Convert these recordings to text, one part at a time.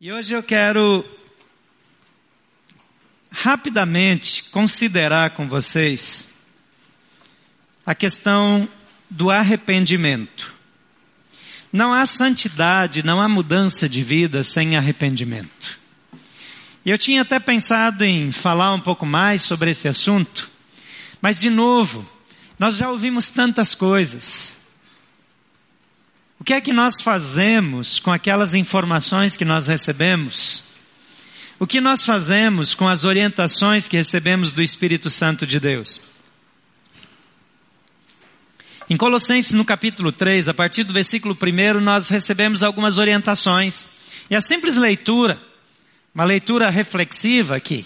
E hoje eu quero rapidamente considerar com vocês a questão do arrependimento. Não há santidade, não há mudança de vida sem arrependimento. Eu tinha até pensado em falar um pouco mais sobre esse assunto, mas de novo, nós já ouvimos tantas coisas. O que é que nós fazemos com aquelas informações que nós recebemos? O que nós fazemos com as orientações que recebemos do Espírito Santo de Deus? Em Colossenses, no capítulo 3, a partir do versículo 1, nós recebemos algumas orientações. E a simples leitura, uma leitura reflexiva aqui,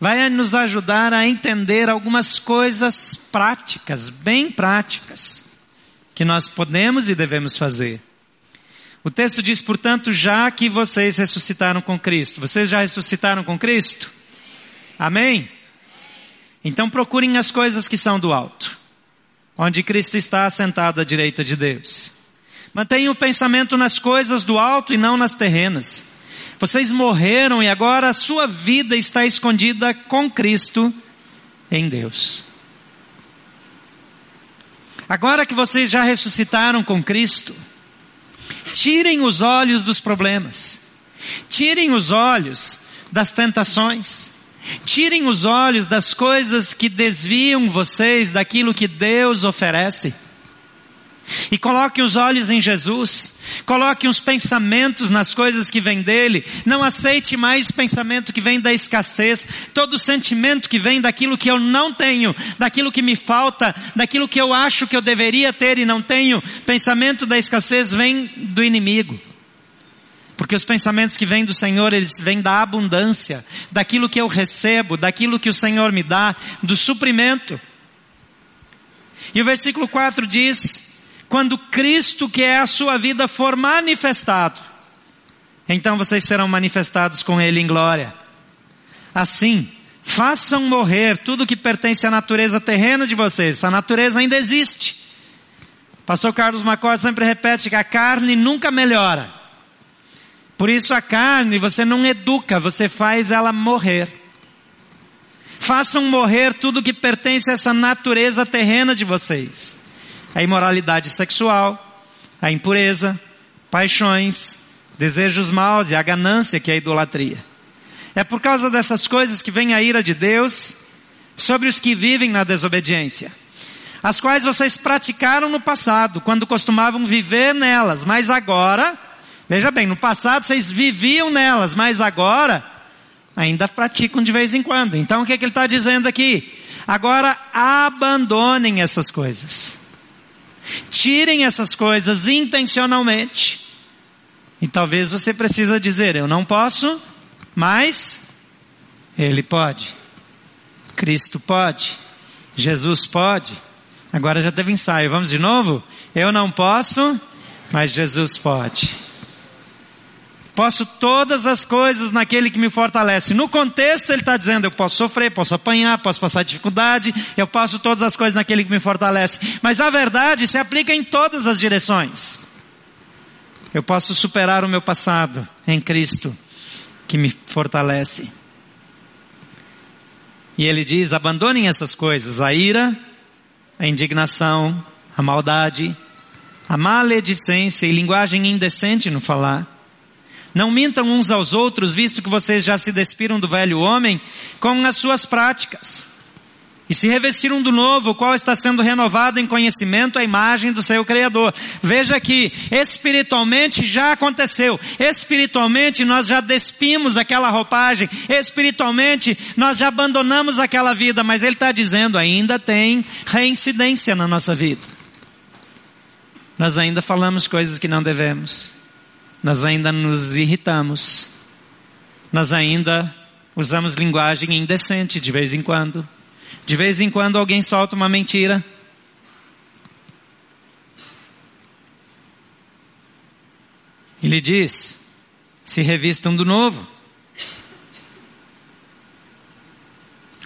vai nos ajudar a entender algumas coisas práticas, bem práticas que nós podemos e devemos fazer. O texto diz, portanto, já que vocês ressuscitaram com Cristo. Vocês já ressuscitaram com Cristo? Amém? Então procurem as coisas que são do alto, onde Cristo está assentado à direita de Deus. Mantenham o pensamento nas coisas do alto e não nas terrenas. Vocês morreram e agora a sua vida está escondida com Cristo em Deus. Agora que vocês já ressuscitaram com Cristo, tirem os olhos dos problemas, tirem os olhos das tentações, tirem os olhos das coisas que desviam vocês daquilo que Deus oferece. E coloquem os olhos em Jesus. Coloquem os pensamentos nas coisas que vêm dele. Não aceite mais pensamento que vem da escassez. Todo sentimento que vem daquilo que eu não tenho, daquilo que me falta, daquilo que eu acho que eu deveria ter e não tenho. Pensamento da escassez vem do inimigo. Porque os pensamentos que vêm do Senhor, eles vêm da abundância, daquilo que eu recebo, daquilo que o Senhor me dá, do suprimento. E o versículo 4 diz: quando Cristo, que é a sua vida, for manifestado, então vocês serão manifestados com Ele em glória. Assim, façam morrer tudo que pertence à natureza terrena de vocês. Essa natureza ainda existe. Pastor Carlos Macó sempre repete que a carne nunca melhora. Por isso a carne você não educa, você faz ela morrer. Façam morrer tudo que pertence a essa natureza terrena de vocês a imoralidade sexual, a impureza, paixões, desejos maus e a ganância que é a idolatria. É por causa dessas coisas que vem a ira de Deus sobre os que vivem na desobediência, as quais vocês praticaram no passado, quando costumavam viver nelas, mas agora, veja bem, no passado vocês viviam nelas, mas agora ainda praticam de vez em quando. Então o que, é que ele está dizendo aqui? Agora abandonem essas coisas. Tirem essas coisas intencionalmente. E talvez você precisa dizer, eu não posso, mas ele pode. Cristo pode. Jesus pode. Agora já teve ensaio. Vamos de novo? Eu não posso, mas Jesus pode. Posso todas as coisas naquele que me fortalece. No contexto, ele está dizendo: eu posso sofrer, posso apanhar, posso passar dificuldade, eu posso todas as coisas naquele que me fortalece. Mas a verdade se aplica em todas as direções. Eu posso superar o meu passado em Cristo, que me fortalece. E ele diz: abandonem essas coisas, a ira, a indignação, a maldade, a maledicência e linguagem indecente no falar não mintam uns aos outros, visto que vocês já se despiram do velho homem com as suas práticas. E se revestiram do novo, qual está sendo renovado em conhecimento à imagem do seu Criador. Veja que espiritualmente já aconteceu. Espiritualmente nós já despimos aquela roupagem. Espiritualmente nós já abandonamos aquela vida. Mas Ele está dizendo, ainda tem reincidência na nossa vida. Nós ainda falamos coisas que não devemos nós ainda nos irritamos, nós ainda usamos linguagem indecente de vez em quando. De vez em quando alguém solta uma mentira. Ele diz: se revistam do novo,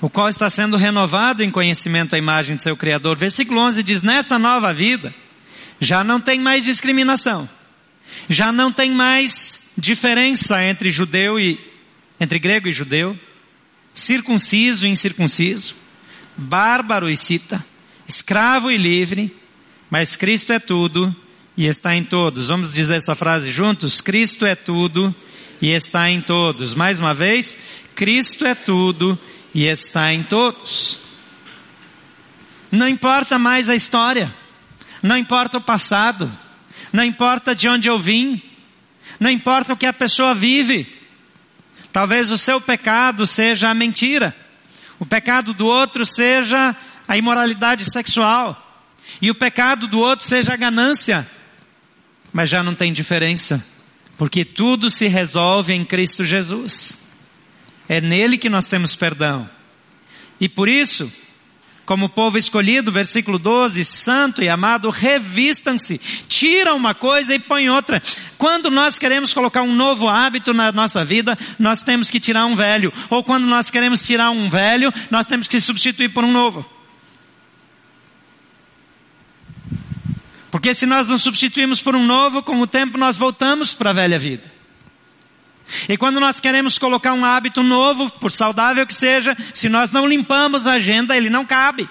o qual está sendo renovado em conhecimento à imagem do seu Criador. Versículo 11 diz: Nessa nova vida, já não tem mais discriminação Já não tem mais diferença entre judeu e entre grego e judeu, circunciso e incircunciso, bárbaro e cita, escravo e livre, mas Cristo é tudo e está em todos. Vamos dizer essa frase juntos? Cristo é tudo e está em todos. Mais uma vez, Cristo é tudo e está em todos. Não importa mais a história, não importa o passado, não importa de onde eu vim, não importa o que a pessoa vive. Talvez o seu pecado seja a mentira, o pecado do outro seja a imoralidade sexual, e o pecado do outro seja a ganância, mas já não tem diferença, porque tudo se resolve em Cristo Jesus. É nele que nós temos perdão. E por isso, como povo escolhido, versículo 12, santo e amado, revistam-se, tira uma coisa e põe outra. Quando nós queremos colocar um novo hábito na nossa vida, nós temos que tirar um velho. Ou quando nós queremos tirar um velho, nós temos que substituir por um novo. Porque se nós não substituímos por um novo, com o tempo nós voltamos para a velha vida. E quando nós queremos colocar um hábito novo, por saudável que seja, se nós não limpamos a agenda, ele não cabe.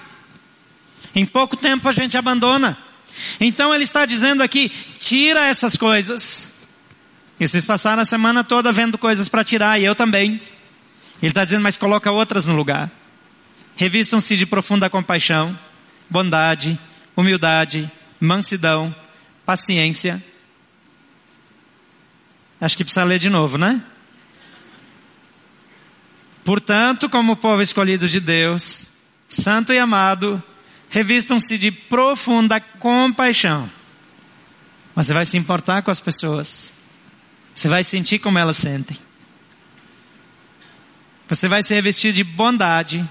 Em pouco tempo a gente abandona. Então ele está dizendo aqui: tira essas coisas. E vocês passaram a semana toda vendo coisas para tirar, e eu também. Ele está dizendo, mas coloca outras no lugar. Revistam-se de profunda compaixão, bondade, humildade, mansidão, paciência Acho que precisa ler de novo, né? Portanto, como povo escolhido de Deus, santo e amado, revistam-se de profunda compaixão. Você vai se importar com as pessoas. Você vai sentir como elas sentem. Você vai se revestir de bondade.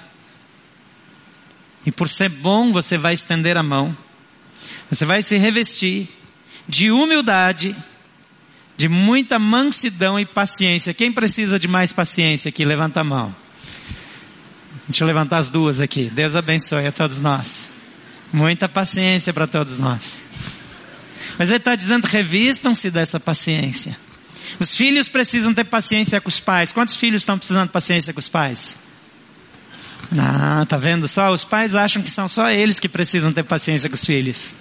E por ser bom, você vai estender a mão. Você vai se revestir de humildade de muita mansidão e paciência. Quem precisa de mais paciência aqui? Levanta a mão. Deixa eu levantar as duas aqui. Deus abençoe a todos nós. Muita paciência para todos nós. Mas ele está dizendo: revistam-se dessa paciência. Os filhos precisam ter paciência com os pais. Quantos filhos estão precisando de paciência com os pais? Ah, tá vendo só? Os pais acham que são só eles que precisam ter paciência com os filhos.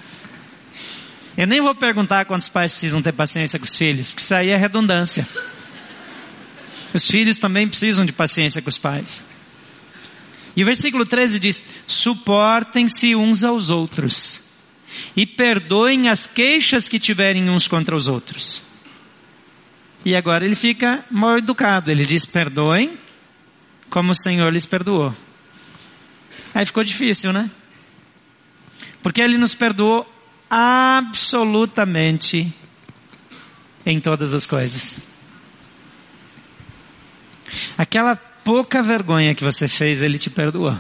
Eu nem vou perguntar quantos pais precisam ter paciência com os filhos, porque isso aí é redundância. Os filhos também precisam de paciência com os pais. E o versículo 13 diz: suportem-se uns aos outros e perdoem as queixas que tiverem uns contra os outros. E agora ele fica mal educado, ele diz: perdoem como o Senhor lhes perdoou. Aí ficou difícil, né? Porque ele nos perdoou absolutamente em todas as coisas. Aquela pouca vergonha que você fez, Ele te perdoou.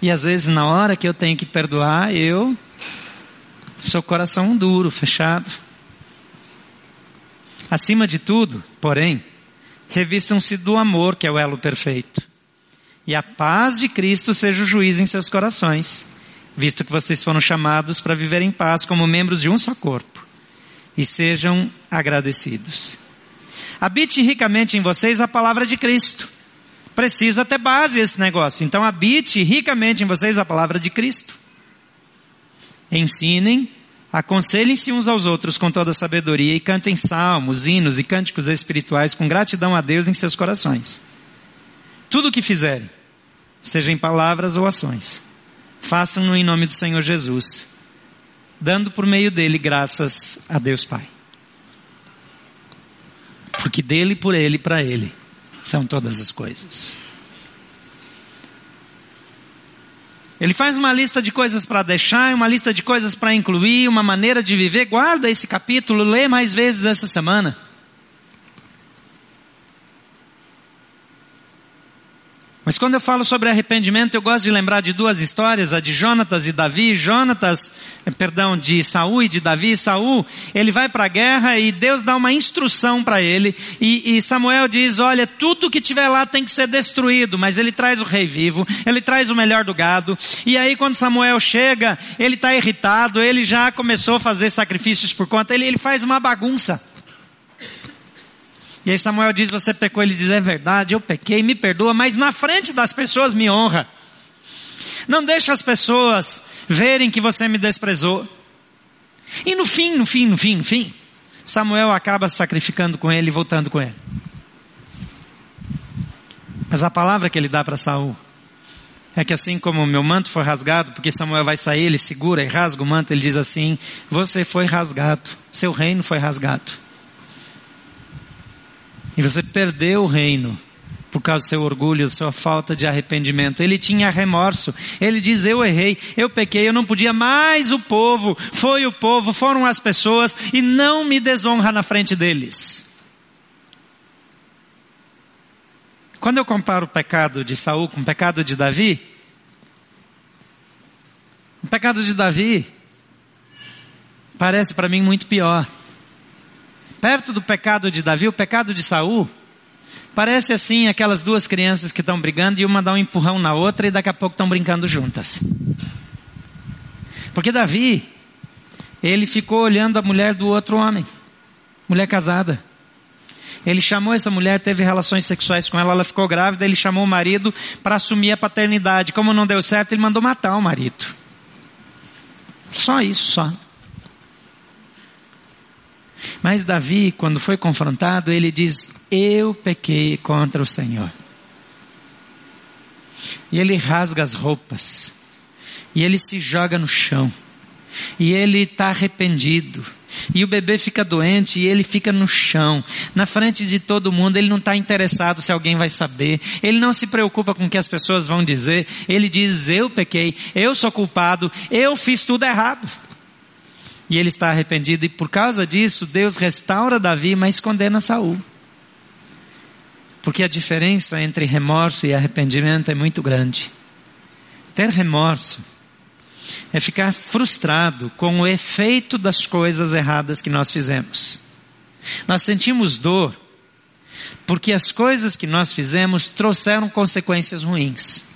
E às vezes, na hora que eu tenho que perdoar, eu sou coração duro, fechado. Acima de tudo, porém, revistam-se do amor, que é o elo perfeito. E a paz de Cristo seja o juiz em seus corações visto que vocês foram chamados para viver em paz como membros de um só corpo. E sejam agradecidos. Habite ricamente em vocês a palavra de Cristo. Precisa ter base esse negócio. Então, habite ricamente em vocês a palavra de Cristo. Ensinem, aconselhem-se uns aos outros com toda sabedoria e cantem salmos, hinos e cânticos espirituais com gratidão a Deus em seus corações. Tudo o que fizerem, seja em palavras ou ações façam-no em nome do Senhor Jesus, dando por meio dele graças a Deus Pai. Porque dele, por ele para ele são todas as coisas. Ele faz uma lista de coisas para deixar, uma lista de coisas para incluir, uma maneira de viver. Guarda esse capítulo, lê mais vezes essa semana. Mas quando eu falo sobre arrependimento, eu gosto de lembrar de duas histórias, a de Jonatas e Davi. Jonatas, eh, perdão, de Saul e de Davi. Saul, ele vai para a guerra e Deus dá uma instrução para ele. E, e, Samuel diz: Olha, tudo que tiver lá tem que ser destruído. Mas ele traz o rei vivo, ele traz o melhor do gado. E aí, quando Samuel chega, ele está irritado, ele já começou a fazer sacrifícios por conta, ele, ele faz uma bagunça. E aí Samuel diz: Você pecou. Ele diz: É verdade, eu pequei, me perdoa, mas na frente das pessoas me honra. Não deixa as pessoas verem que você me desprezou. E no fim, no fim, no fim, no fim, Samuel acaba se sacrificando com ele e voltando com ele. Mas a palavra que ele dá para Saul é que assim como o meu manto foi rasgado, porque Samuel vai sair, ele segura e rasga o manto, ele diz assim: Você foi rasgado, seu reino foi rasgado. E você perdeu o reino por causa do seu orgulho, da sua falta de arrependimento. Ele tinha remorso. Ele diz: Eu errei, eu pequei, eu não podia mais. O povo, foi o povo, foram as pessoas, e não me desonra na frente deles. Quando eu comparo o pecado de Saul com o pecado de Davi, o pecado de Davi parece para mim muito pior. Perto do pecado de Davi, o pecado de Saul, parece assim aquelas duas crianças que estão brigando e uma dá um empurrão na outra e daqui a pouco estão brincando juntas. Porque Davi, ele ficou olhando a mulher do outro homem, mulher casada. Ele chamou essa mulher, teve relações sexuais com ela, ela ficou grávida, ele chamou o marido para assumir a paternidade. Como não deu certo, ele mandou matar o marido. Só isso, só. Mas Davi, quando foi confrontado, ele diz: Eu pequei contra o Senhor. E ele rasga as roupas, e ele se joga no chão, e ele está arrependido. E o bebê fica doente e ele fica no chão, na frente de todo mundo. Ele não está interessado se alguém vai saber. Ele não se preocupa com o que as pessoas vão dizer. Ele diz: Eu pequei, eu sou culpado, eu fiz tudo errado e ele está arrependido, e por causa disso, Deus restaura Davi, mas condena Saul. Porque a diferença entre remorso e arrependimento é muito grande. Ter remorso é ficar frustrado com o efeito das coisas erradas que nós fizemos. Nós sentimos dor porque as coisas que nós fizemos trouxeram consequências ruins.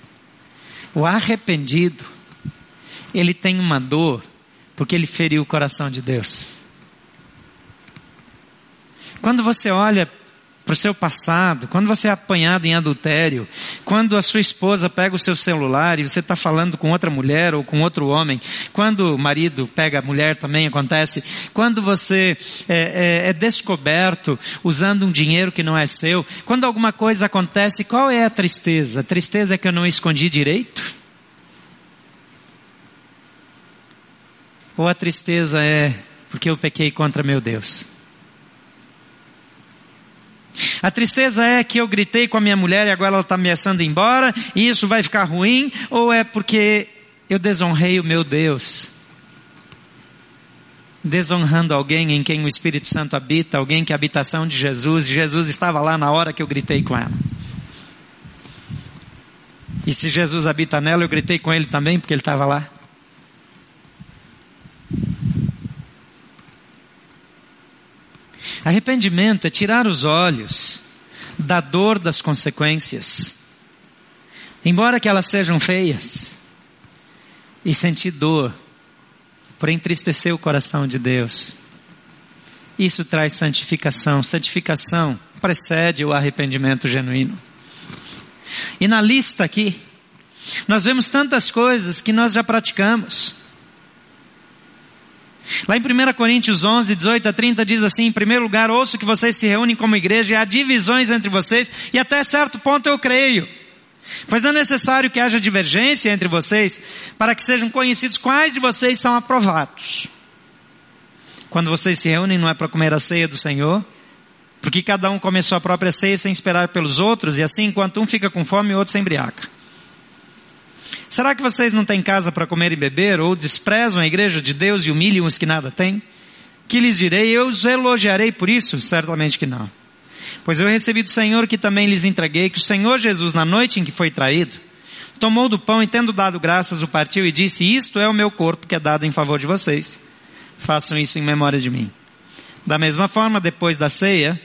O arrependido, ele tem uma dor porque ele feriu o coração de Deus. Quando você olha para o seu passado, quando você é apanhado em adultério, quando a sua esposa pega o seu celular e você está falando com outra mulher ou com outro homem, quando o marido pega a mulher também acontece, quando você é, é, é descoberto usando um dinheiro que não é seu, quando alguma coisa acontece, qual é a tristeza? A tristeza é que eu não escondi direito? Ou a tristeza é porque eu pequei contra meu Deus? A tristeza é que eu gritei com a minha mulher e agora ela está ameaçando ir embora e isso vai ficar ruim? Ou é porque eu desonrei o meu Deus? Desonrando alguém em quem o Espírito Santo habita, alguém que é a habitação de Jesus, e Jesus estava lá na hora que eu gritei com ela. E se Jesus habita nela, eu gritei com ele também, porque ele estava lá. Arrependimento é tirar os olhos da dor das consequências, embora que elas sejam feias, e sentir dor por entristecer o coração de Deus. Isso traz santificação. Santificação precede o arrependimento genuíno. E na lista aqui, nós vemos tantas coisas que nós já praticamos. Lá em 1 Coríntios 11, 18 a 30 diz assim: em primeiro lugar, ouço que vocês se reúnem como igreja e há divisões entre vocês, e até certo ponto eu creio. Pois é necessário que haja divergência entre vocês, para que sejam conhecidos quais de vocês são aprovados. Quando vocês se reúnem, não é para comer a ceia do Senhor, porque cada um come a sua própria ceia sem esperar pelos outros, e assim, enquanto um fica com fome, o outro se embriaca. Será que vocês não têm casa para comer e beber, ou desprezam a igreja de Deus e humilham os que nada têm? Que lhes direi, eu os elogiarei por isso? Certamente que não. Pois eu recebi do Senhor que também lhes entreguei, que o Senhor Jesus, na noite em que foi traído, tomou do pão e, tendo dado graças, o partiu e disse: Isto é o meu corpo que é dado em favor de vocês. Façam isso em memória de mim. Da mesma forma, depois da ceia,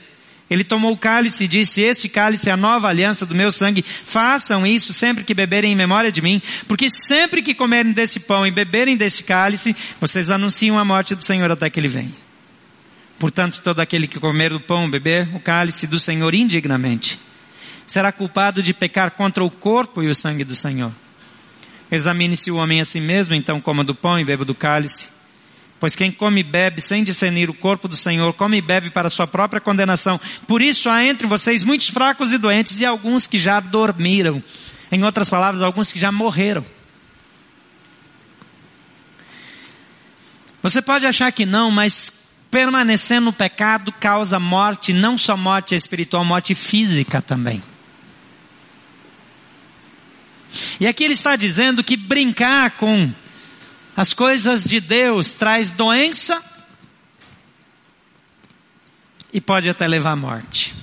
ele tomou o cálice e disse: Este cálice é a nova aliança do meu sangue. Façam isso sempre que beberem em memória de mim, porque sempre que comerem desse pão e beberem desse cálice, vocês anunciam a morte do Senhor até que ele venha. Portanto, todo aquele que comer do pão, beber o cálice do Senhor indignamente, será culpado de pecar contra o corpo e o sangue do Senhor. Examine-se o homem a si mesmo, então coma do pão e beba do cálice. Pois quem come e bebe sem discernir o corpo do Senhor, come e bebe para sua própria condenação. Por isso há entre vocês muitos fracos e doentes e alguns que já dormiram. Em outras palavras, alguns que já morreram. Você pode achar que não, mas permanecer no pecado causa morte, não só morte espiritual, morte física também. E aqui ele está dizendo que brincar com as coisas de Deus traz doença e pode até levar à morte.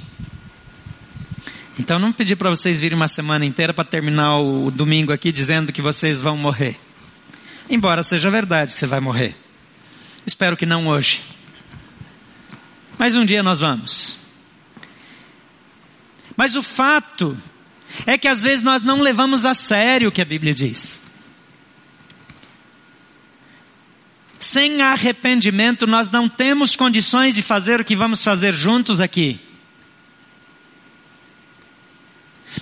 Então não pedi para vocês virem uma semana inteira para terminar o domingo aqui dizendo que vocês vão morrer. Embora seja verdade que você vai morrer. Espero que não hoje. Mas um dia nós vamos. Mas o fato é que às vezes nós não levamos a sério o que a Bíblia diz. Sem arrependimento, nós não temos condições de fazer o que vamos fazer juntos aqui.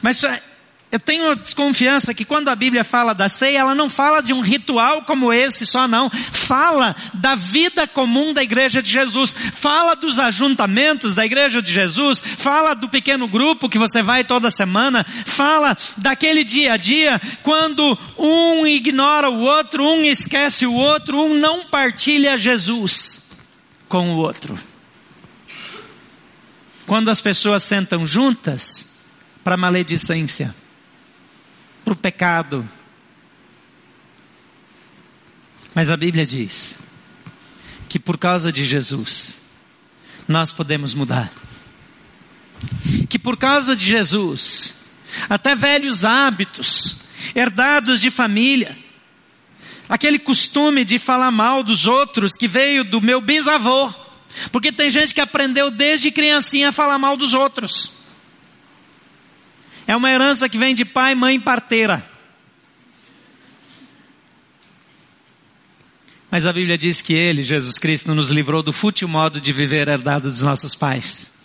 Mas eu tenho desconfiança que quando a Bíblia fala da ceia, ela não fala de um ritual como esse só não. Fala da vida comum da igreja de Jesus. Fala dos ajuntamentos da igreja de Jesus. Fala do pequeno grupo que você vai toda semana. Fala daquele dia a dia quando um ignora o outro, um esquece o outro, um não partilha Jesus com o outro. Quando as pessoas sentam juntas para maledicência para o pecado. Mas a Bíblia diz que por causa de Jesus, nós podemos mudar. Que por causa de Jesus, até velhos hábitos, herdados de família, aquele costume de falar mal dos outros que veio do meu bisavô, porque tem gente que aprendeu desde criancinha a falar mal dos outros. É uma herança que vem de pai, mãe, parteira. Mas a Bíblia diz que Ele, Jesus Cristo, nos livrou do fútil modo de viver herdado dos nossos pais.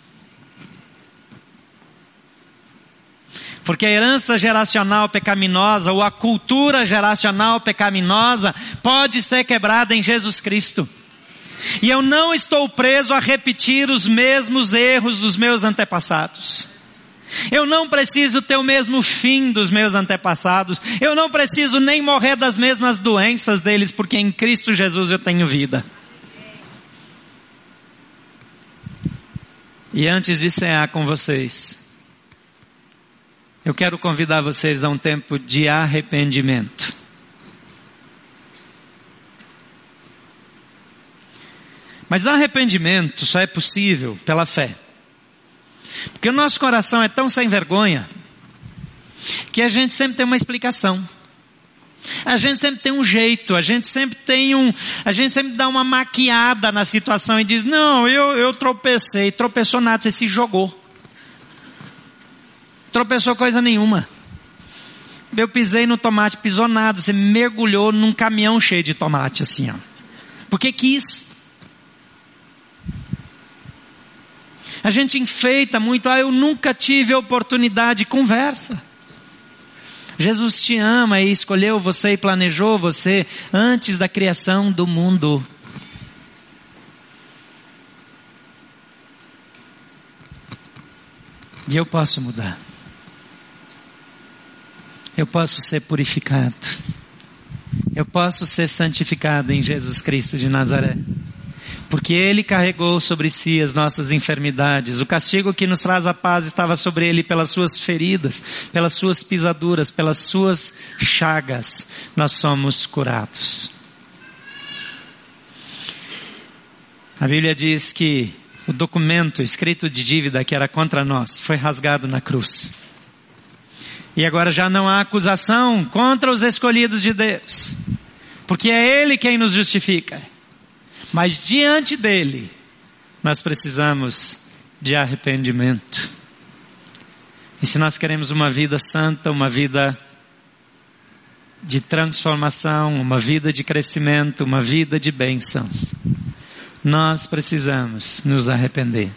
Porque a herança geracional pecaminosa ou a cultura geracional pecaminosa pode ser quebrada em Jesus Cristo. E eu não estou preso a repetir os mesmos erros dos meus antepassados. Eu não preciso ter o mesmo fim dos meus antepassados. Eu não preciso nem morrer das mesmas doenças deles, porque em Cristo Jesus eu tenho vida. E antes de cear com vocês, eu quero convidar vocês a um tempo de arrependimento. Mas arrependimento só é possível pela fé. Porque o nosso coração é tão sem vergonha que a gente sempre tem uma explicação. A gente sempre tem um jeito, a gente sempre tem um, a gente sempre dá uma maquiada na situação e diz: Não, eu, eu tropecei, tropeçou nada, você se jogou. Tropeçou coisa nenhuma. Eu pisei no tomate, pisou nada, você mergulhou num caminhão cheio de tomate, assim, ó. Porque quis. A gente enfeita muito, ah, eu nunca tive oportunidade, conversa. Jesus te ama e escolheu você e planejou você antes da criação do mundo. E eu posso mudar. Eu posso ser purificado. Eu posso ser santificado em Jesus Cristo de Nazaré porque ele carregou sobre si as nossas enfermidades. O castigo que nos traz a paz estava sobre ele pelas suas feridas, pelas suas pisaduras, pelas suas chagas. Nós somos curados. A Bíblia diz que o documento escrito de dívida que era contra nós foi rasgado na cruz. E agora já não há acusação contra os escolhidos de Deus, porque é Ele quem nos justifica. Mas diante dele, nós precisamos de arrependimento. E se nós queremos uma vida santa, uma vida de transformação, uma vida de crescimento, uma vida de bênçãos, nós precisamos nos arrepender.